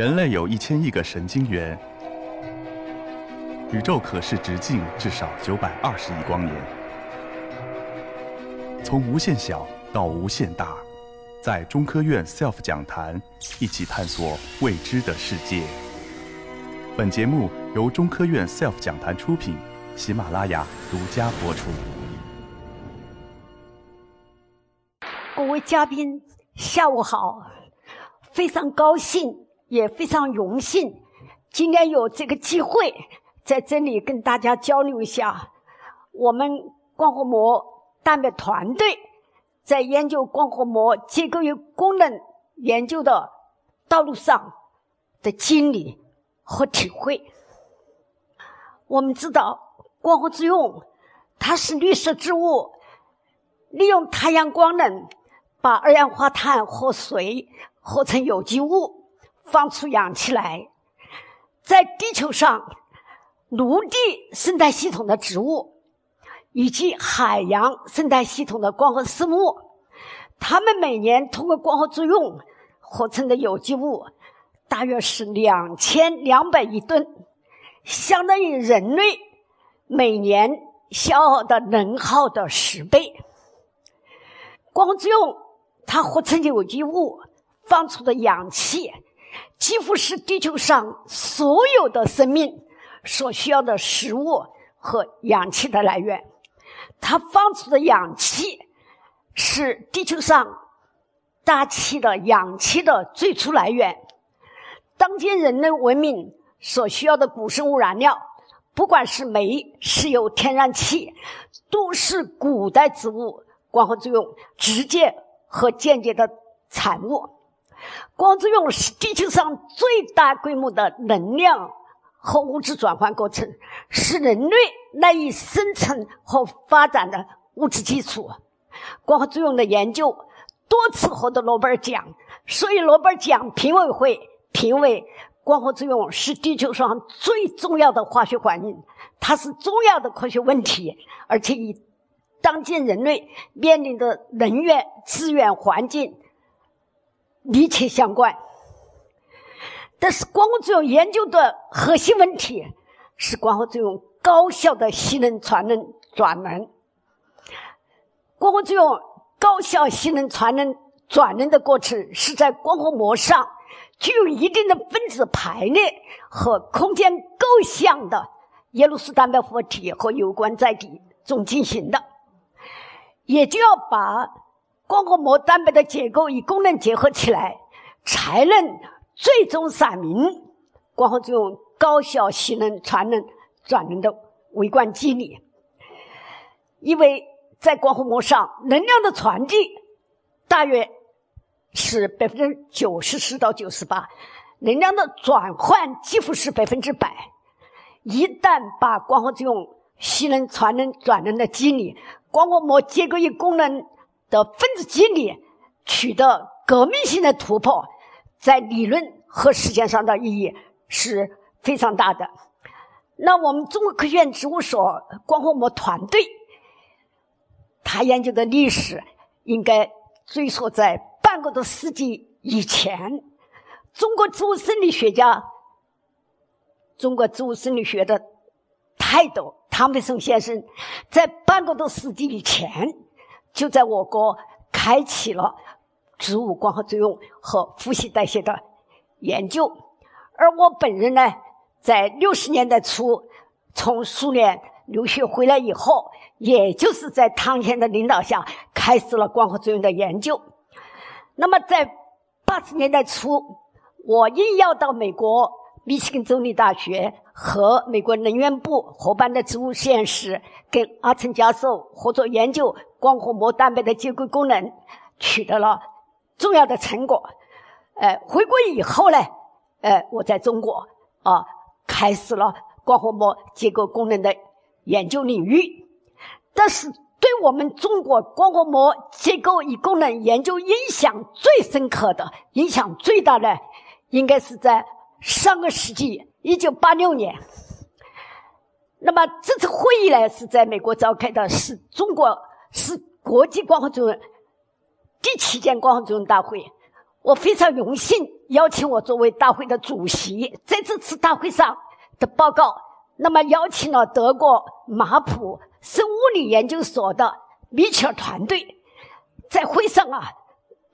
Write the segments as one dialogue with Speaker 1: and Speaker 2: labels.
Speaker 1: 人类有一千亿个神经元，宇宙可视直径至少九百二十亿光年。从无限小到无限大，在中科院 SELF 讲坛一起探索未知的世界。本节目由中科院 SELF 讲坛出品，喜马拉雅独家播出。
Speaker 2: 各位嘉宾，下午好！非常高兴，也非常荣幸，今天有这个机会在这里跟大家交流一下我们光合膜蛋白团队在研究光合膜结构与功能研究的道路上的经历和体会。我们知道，光合作用它是绿色植物利用太阳光能。把二氧化碳和水合成有机物，放出氧气来。在地球上，陆地生态系统的植物以及海洋生态系统的光合生物，它们每年通过光合作用合成的有机物大约是两千两百亿吨，相当于人类每年消耗的能耗的十倍。光合作用。它合成有机物放出的氧气，几乎是地球上所有的生命所需要的食物和氧气的来源。它放出的氧气是地球上大气的氧气的最初来源。当今人类文明所需要的古生物燃料，不管是煤、石油、天然气，都是古代植物光合作用直接。和间接的产物，光作用是地球上最大规模的能量和物质转换过程，是人类赖以生存和发展的物质基础。光合作用的研究多次获得诺贝尔奖，所以诺贝尔奖评委会评为光合作用是地球上最重要的化学反应，它是重要的科学问题，而且以。当今人类面临的能源资源环境密切相关，但是光合作用研究的核心问题是光合作用高效的吸能、传能、转能。光合作用高效吸能、传能、转能的过程是在光合膜上具有一定的分子排列和空间构象的耶鲁斯蛋白活体和有关载体中进行的。也就要把光合膜蛋白的结构与功能结合起来，才能最终阐明光合作用高效吸能、传能、转能的微观机理。因为在光合膜上，能量的传递大约是百分之九十四到九十八，能量的转换几乎是百分之百。一旦把光合作用吸能、传能、转能的机理，光合膜结构与功能的分子机理取得革命性的突破，在理论和实践上的意义是非常大的。那我们中国科学院植物所光合膜团队，他研究的历史应该追溯在半个多世纪以前。中国植物生理学家，中国植物生理学的泰斗。汤培森先生在半个多世纪以前，就在我国开启了植物光合作用和呼吸代谢的研究。而我本人呢，在六十年代初从苏联留学回来以后，也就是在汤先的领导下，开始了光合作用的研究。那么，在八十年代初，我应邀到美国密歇根州立大学。和美国能源部合办的植物实验室，跟阿成教授合作研究光合膜蛋白的结构功能，取得了重要的成果。呃，回国以后呢，呃，我在中国啊，开始了光合膜结构功能的研究领域。但是，对我们中国光合膜结构与功能研究影响最深刻的、影响最大的，应该是在上个世纪。一九八六年，那么这次会议呢是在美国召开的，是中国是国际光合作用第七届光合作用大会。我非常荣幸邀请我作为大会的主席，在这次大会上的报告。那么邀请了德国马普生物理研究所的米切尔团队，在会上啊，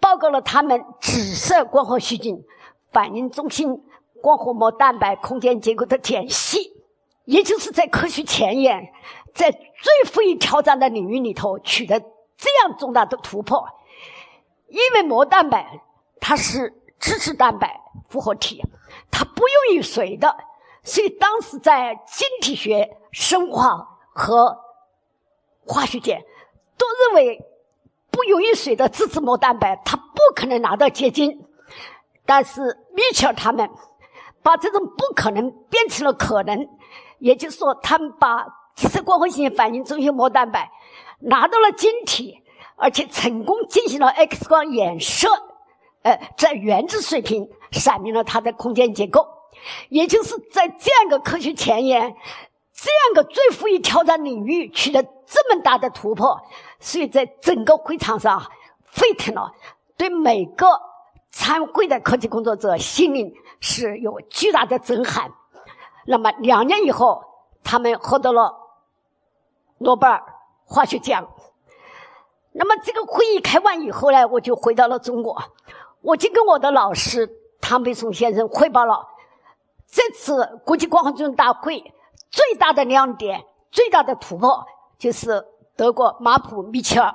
Speaker 2: 报告了他们紫色光合细菌反应中心光活膜蛋白空间结构的简析，也就是在科学前沿，在最富于挑战的领域里头取得这样重大的突破。因为膜蛋白它是脂质蛋白复合体，它不溶于水的。所以当时在晶体学、生化和化学界都认为，不溶于水的脂质膜蛋白它不可能拿到结晶。但是米切尔他们把这种不可能变成了可能，也就是说，他们把紫色光合性反应中心膜蛋白拿到了晶体，而且成功进行了 X 光衍射，呃，在原子水平闪明了它的空间结构。也就是在这样一个科学前沿、这样一个最富于挑战领域取得这么大的突破，所以在整个会场上沸腾了，对每个参会的科技工作者心灵是有巨大的震撼。那么两年以后，他们获得了诺贝尔化学奖。那么这个会议开完以后呢，我就回到了中国，我就跟我的老师唐培松先生汇报了。这次国际光合作用大会最大的亮点、最大的突破，就是德国马普米切尔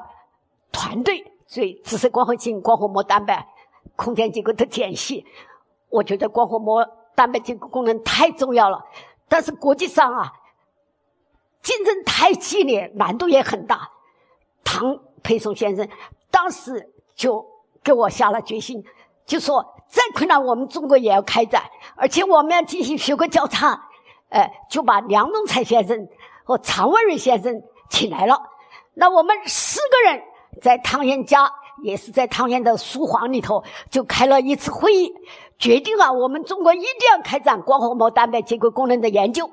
Speaker 2: 团队对紫色光合性光合膜蛋白空间结构的解析。我觉得光合膜蛋白结构功能太重要了，但是国际上啊，竞争太激烈，难度也很大。唐培松先生当时就给我下了决心，就说。再困难，我们中国也要开展，而且我们要进行学科交叉，哎，就把梁仲才先生和常文瑞先生请来了。那我们四个人在汤圆家，也是在汤圆的书房里头，就开了一次会议，决定啊，我们中国一定要开展光合膜蛋白结构功能的研究，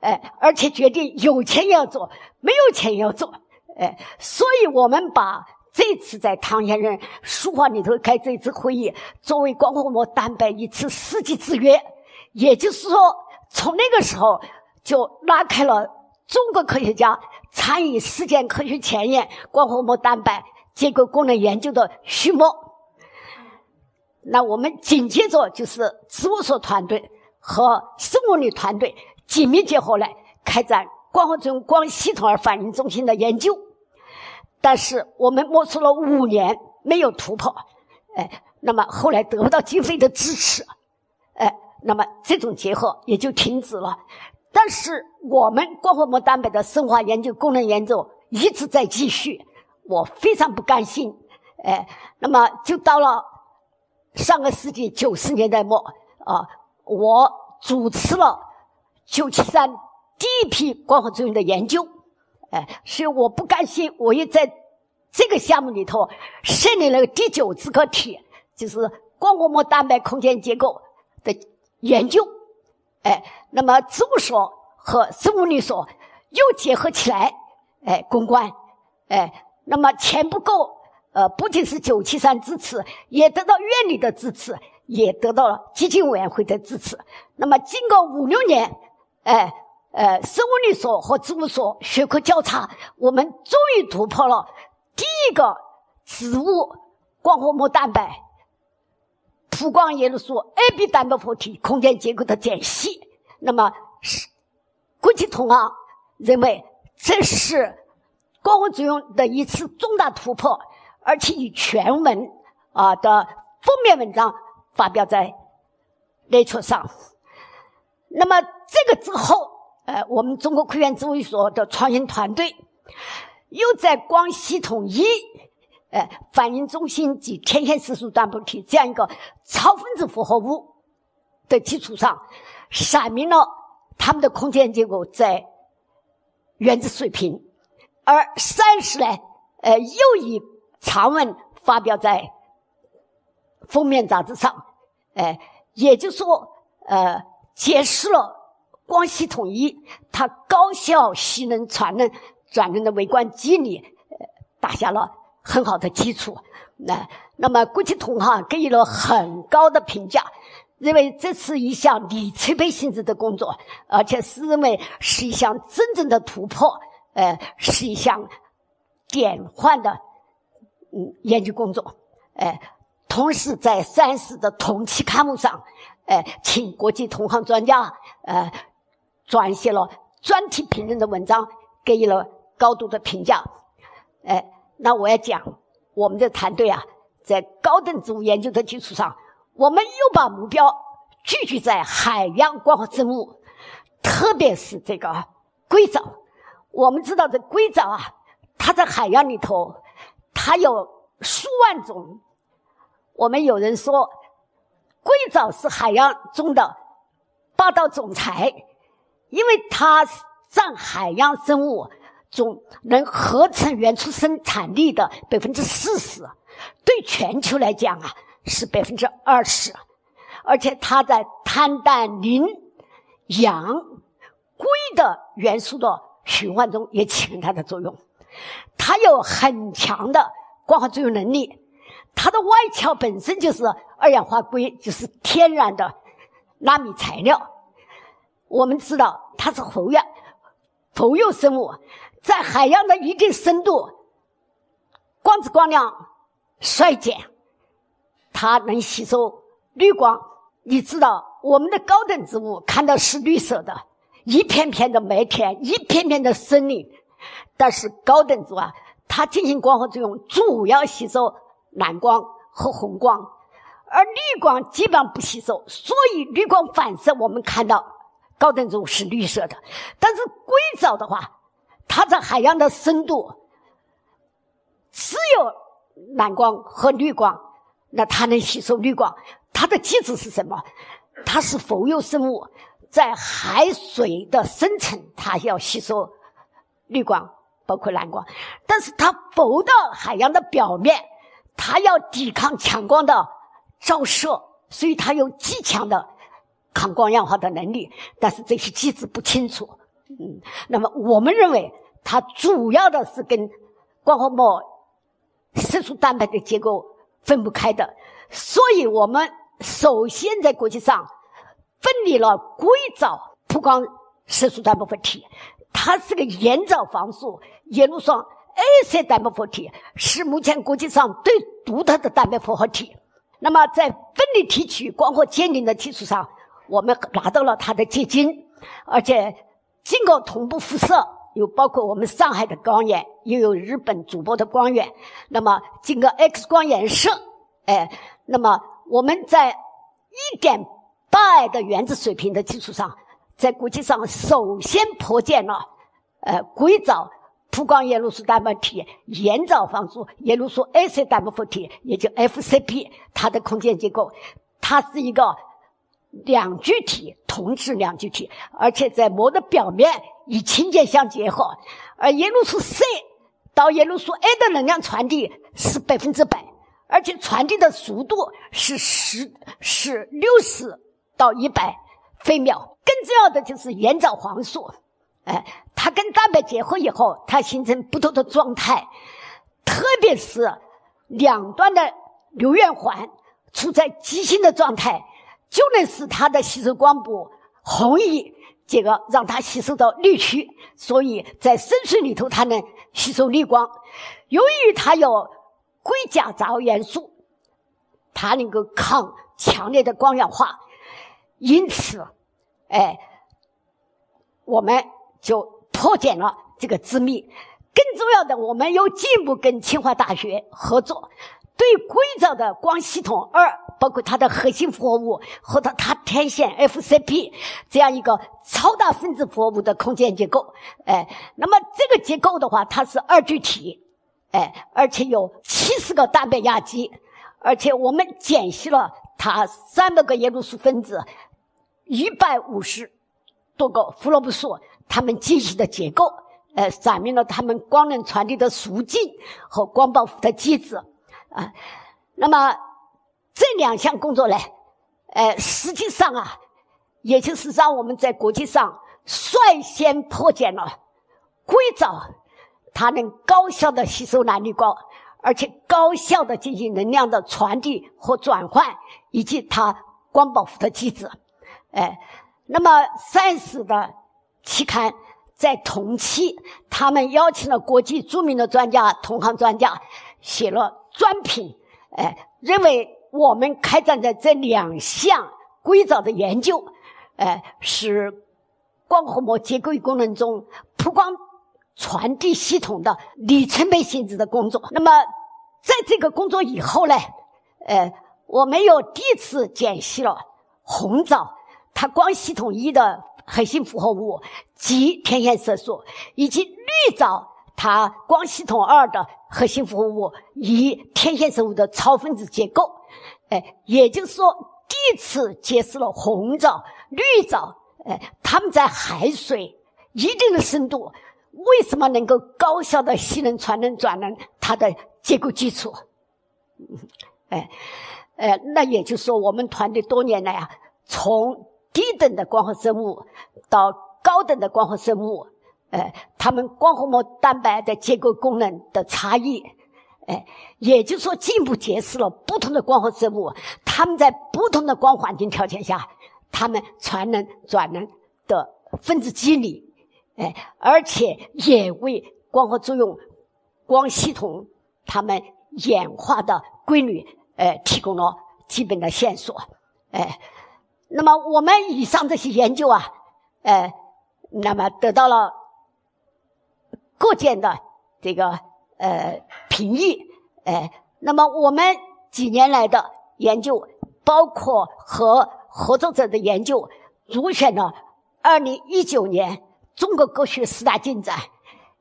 Speaker 2: 哎，而且决定有钱要做，没有钱也要做，哎，所以我们把。这次在唐先生书房里头开这次会议，作为光合膜蛋白一次世纪之约，也就是说，从那个时候就拉开了中国科学家参与世界科学前沿光合膜蛋白结构功能研究的序幕。那我们紧接着就是植物所团队和生物力团队紧密结合来开展光合作用光系统而反应中心的研究。但是我们摸索了五年没有突破，哎，那么后来得不到经费的支持，哎，那么这种结合也就停止了。但是我们光合膜蛋白的生化研究、功能研究一直在继续，我非常不甘心，哎，那么就到了上个世纪九十年代末啊，我主持了九七三第一批光合作用的研究。哎，所以我不甘心，我也在这个项目里头设立了第九子个体，就是光合膜蛋白空间结构的研究。哎，那么植物所和生物力所又结合起来，哎，攻关。哎，那么钱不够，呃，不仅是九七三支持，也得到院里的支持，也得到了基金委员会的支持。那么经过五六年，哎。呃，生物力所和植物所学科交叉，我们终于突破了第一个植物光合膜蛋白普光叶绿素 A、B 蛋白活体空间结构的解析。那么，是国际同行认为这是光合作用的一次重大突破，而且以全文啊的封面文章发表在 Nature 上。那么这个之后。呃，我们中国科研植物所的创新团队又在光系统一、呃反应中心及天线色素蛋白体这样一个超分子复合物的基础上，阐明了它们的空间结构在原子水平，而三十呢，呃，又以长文发表在封面杂志上，呃，也就是说，呃，解释了。光系统一，它高效吸能传能转能的微观机理，呃，打下了很好的基础。那那么国际同行给予了很高的评价，认为这是一项里程碑性质的工作，而且是认为是一项真正的突破，呃，是一项典范的嗯研究工作，呃，同时在三十的同期刊物上，呃，请国际同行专家呃撰写了专题评论的文章，给予了高度的评价，呃，那我要讲我们的团队啊。在高等植物研究的基础上，我们又把目标聚集在海洋光合生物，特别是这个硅藻。我们知道，这硅藻啊，它在海洋里头，它有数万种。我们有人说，硅藻是海洋中的霸道总裁，因为它占海洋生物中能合成原初生产力的百分之四十。对全球来讲啊，是百分之二十，而且它在碳、氮、磷、氧、硅的元素的循环中也起很大的作用。它有很强的光合作用能力，它的外壳本身就是二氧化硅，就是天然的纳米材料。我们知道它是浮氧浮游生物，在海洋的一定深度，光子光量。衰减，它能吸收绿光。你知道，我们的高等植物看到是绿色的，一片片的麦田，一片片的森林。但是高等植物啊，它进行光合作用，主要吸收蓝光和红光，而绿光基本上不吸收。所以绿光反射，我们看到高等植物是绿色的。但是硅藻的话，它在海洋的深度只有。蓝光和绿光，那它能吸收绿光，它的机制是什么？它是浮游生物，在海水的深层，它要吸收绿光，包括蓝光。但是它浮到海洋的表面，它要抵抗强光的照射，所以它有极强的抗光氧化的能力。但是这些机制不清楚。嗯，那么我们认为，它主要的是跟光合膜。色素蛋白的结构分不开的，所以我们首先在国际上分离了硅藻曝光色素蛋白粉体，它是个盐藻防素叶绿霜 A 色蛋白粉体，是目前国际上最独特的蛋白复合体。那么在分离提取光合鉴定的基础上，我们拿到了它的结晶，而且经过同步辐射。有包括我们上海的光源，又有日本主播的光源。那么经过 X 光衍射，哎，那么我们在一点八的原子水平的基础上，在国际上首先破建了呃硅藻曝光叶绿素蛋白体盐藻防素叶绿素 A 色蛋白粉体，也就 FCP，它的空间结构，它是一个两聚体同质两聚体，而且在膜的表面。与氢键相结合，而叶绿素 C 到叶绿素 A 的能量传递是百分之百，而且传递的速度是十是六十到一百飞秒。更重要的就是原藻黄素，哎，它跟蛋白结合以后，它形成不同的状态，特别是两端的硫原环处在极性的状态，就能使它的吸收光谱红移。这个让它吸收到绿区，所以在深水里头它能吸收绿光。由于它有硅钾杂元素，它能够抗强烈的光氧化，因此，哎，我们就破解了这个机密。更重要的，我们又进一步跟清华大学合作。对硅藻的光系统二，包括它的核心复合物和它它天线 FCP 这样一个超大分子复合物的空间结构，哎，那么这个结构的话，它是二聚体，哎，而且有七十个蛋白亚基，而且我们解析了它三百个叶绿素分子，一百五十多个胡萝卜素，它们进行的结构，呃，阐明了它们光能传递的途径和光保护的机制。啊，那么这两项工作呢，呃，实际上啊，也就是让我们在国际上率先破解了硅藻，它能高效的吸收蓝绿光，而且高效的进行能量的传递和转换，以及它光保护的机制。哎，那么 Science 的期刊在同期，他们邀请了国际著名的专家、同行专家，写了专评。哎，认为我们开展的这两项硅藻的研究，哎，是光合膜结构与功能中曝光传递系统的里程碑性质的工作。那么，在这个工作以后呢，呃，我们又第一次解析了红藻它光系统一的核心复合物及天线色素，以及绿藻。它光系统二的核心复合物以天线生物的超分子结构，哎，也就是说，第一次揭示了红藻、绿藻，哎，它们在海水一定的深度，为什么能够高效的吸能、传能、转能？它的结构基础，哎，哎，那也就是说，我们团队多年来啊，从低等的光合生物到高等的光合生物。呃，它们光合膜蛋白的结构功能的差异，哎，也就是说进一步揭示了不同的光合生物，它们在不同的光环境条件下，它们传能转能的分子机理，哎，而且也为光合作用、光系统它们演化的规律，呃，提供了基本的线索，哎，那么我们以上这些研究啊，呃，那么得到了。各界的这个呃评议，呃，那么我们几年来的研究，包括和合作者的研究，入选了二零一九年中国科学十大进展，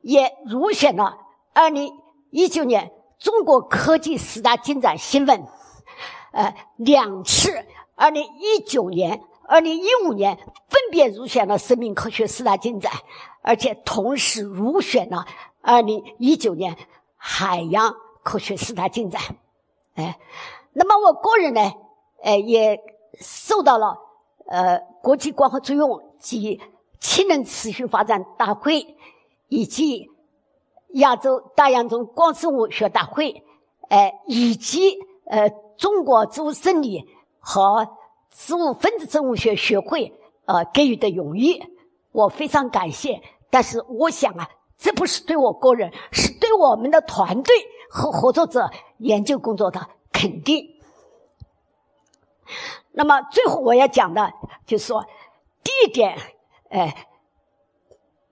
Speaker 2: 也入选了二零一九年中国科技十大进展新闻，呃，两次，二零一九年、二零一五年分别入选了生命科学四大进展。而且同时入选了二零一九年海洋科学四大进展，哎，那么我个人呢，呃，也受到了呃国际光合作用及氢能持续发展大会以及亚洲大洋中光生物学大会，哎，以及呃中国植物生理和植物分子生物学学会呃给予的荣誉，我非常感谢。但是我想啊，这不是对我个人，是对我们的团队和合作者研究工作的肯定。那么最后我要讲的，就是说，第一点，哎，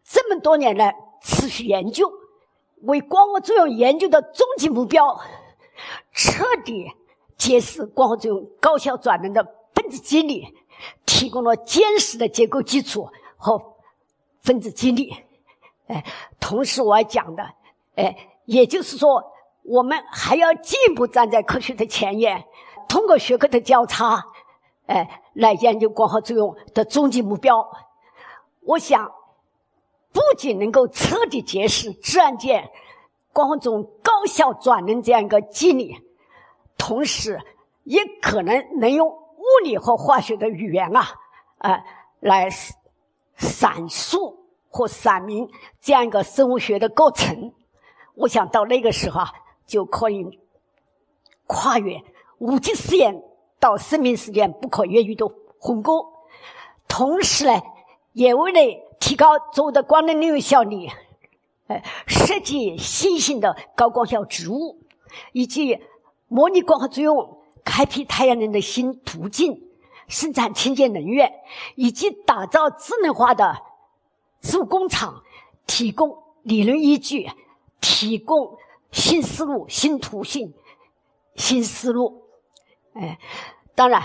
Speaker 2: 这么多年来持续研究，为光合作用研究的终极目标，彻底揭示光合作用高效转能的分子机理，提供了坚实的结构基础和。分子机理，哎，同时我要讲的，哎，也就是说，我们还要进一步站在科学的前沿，通过学科的交叉，哎，来研究光合作用的终极目标。我想，不仅能够彻底揭示自然界光合作用高效转能这样一个机理，同时也可能能用物理和化学的语言啊，啊，来。阐述或阐明这样一个生物学的构成，我想到那个时候啊，就可以跨越无机实验到生命实验不可越狱的鸿沟，同时呢，也为了提高作物的光能利用效率，呃，设计新型的高光效植物，以及模拟光合作用，开辟太阳能的新途径。生产清洁能源，以及打造智能化的植物工厂，提供理论依据，提供新思路、新途径、新思路。哎，当然，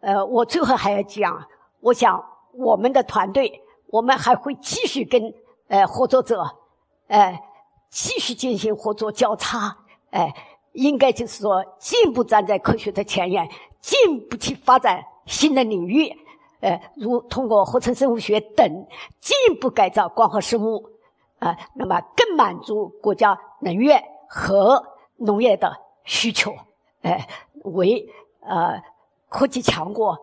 Speaker 2: 呃，我最后还要讲，我想我们的团队，我们还会继续跟呃合作者，呃，继续进行合作交叉，哎，应该就是说进一步站在科学的前沿，进一步去发展。新的领域，呃，如通过合成生物学等进一步改造光合生物，啊，那么更满足国家能源和农业的需求，呃，为呃科技强国，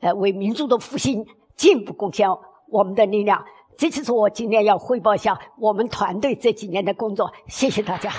Speaker 2: 呃，为民族的复兴进一步贡献我们的力量。这就是我今天要汇报一下我们团队这几年的工作。谢谢大家。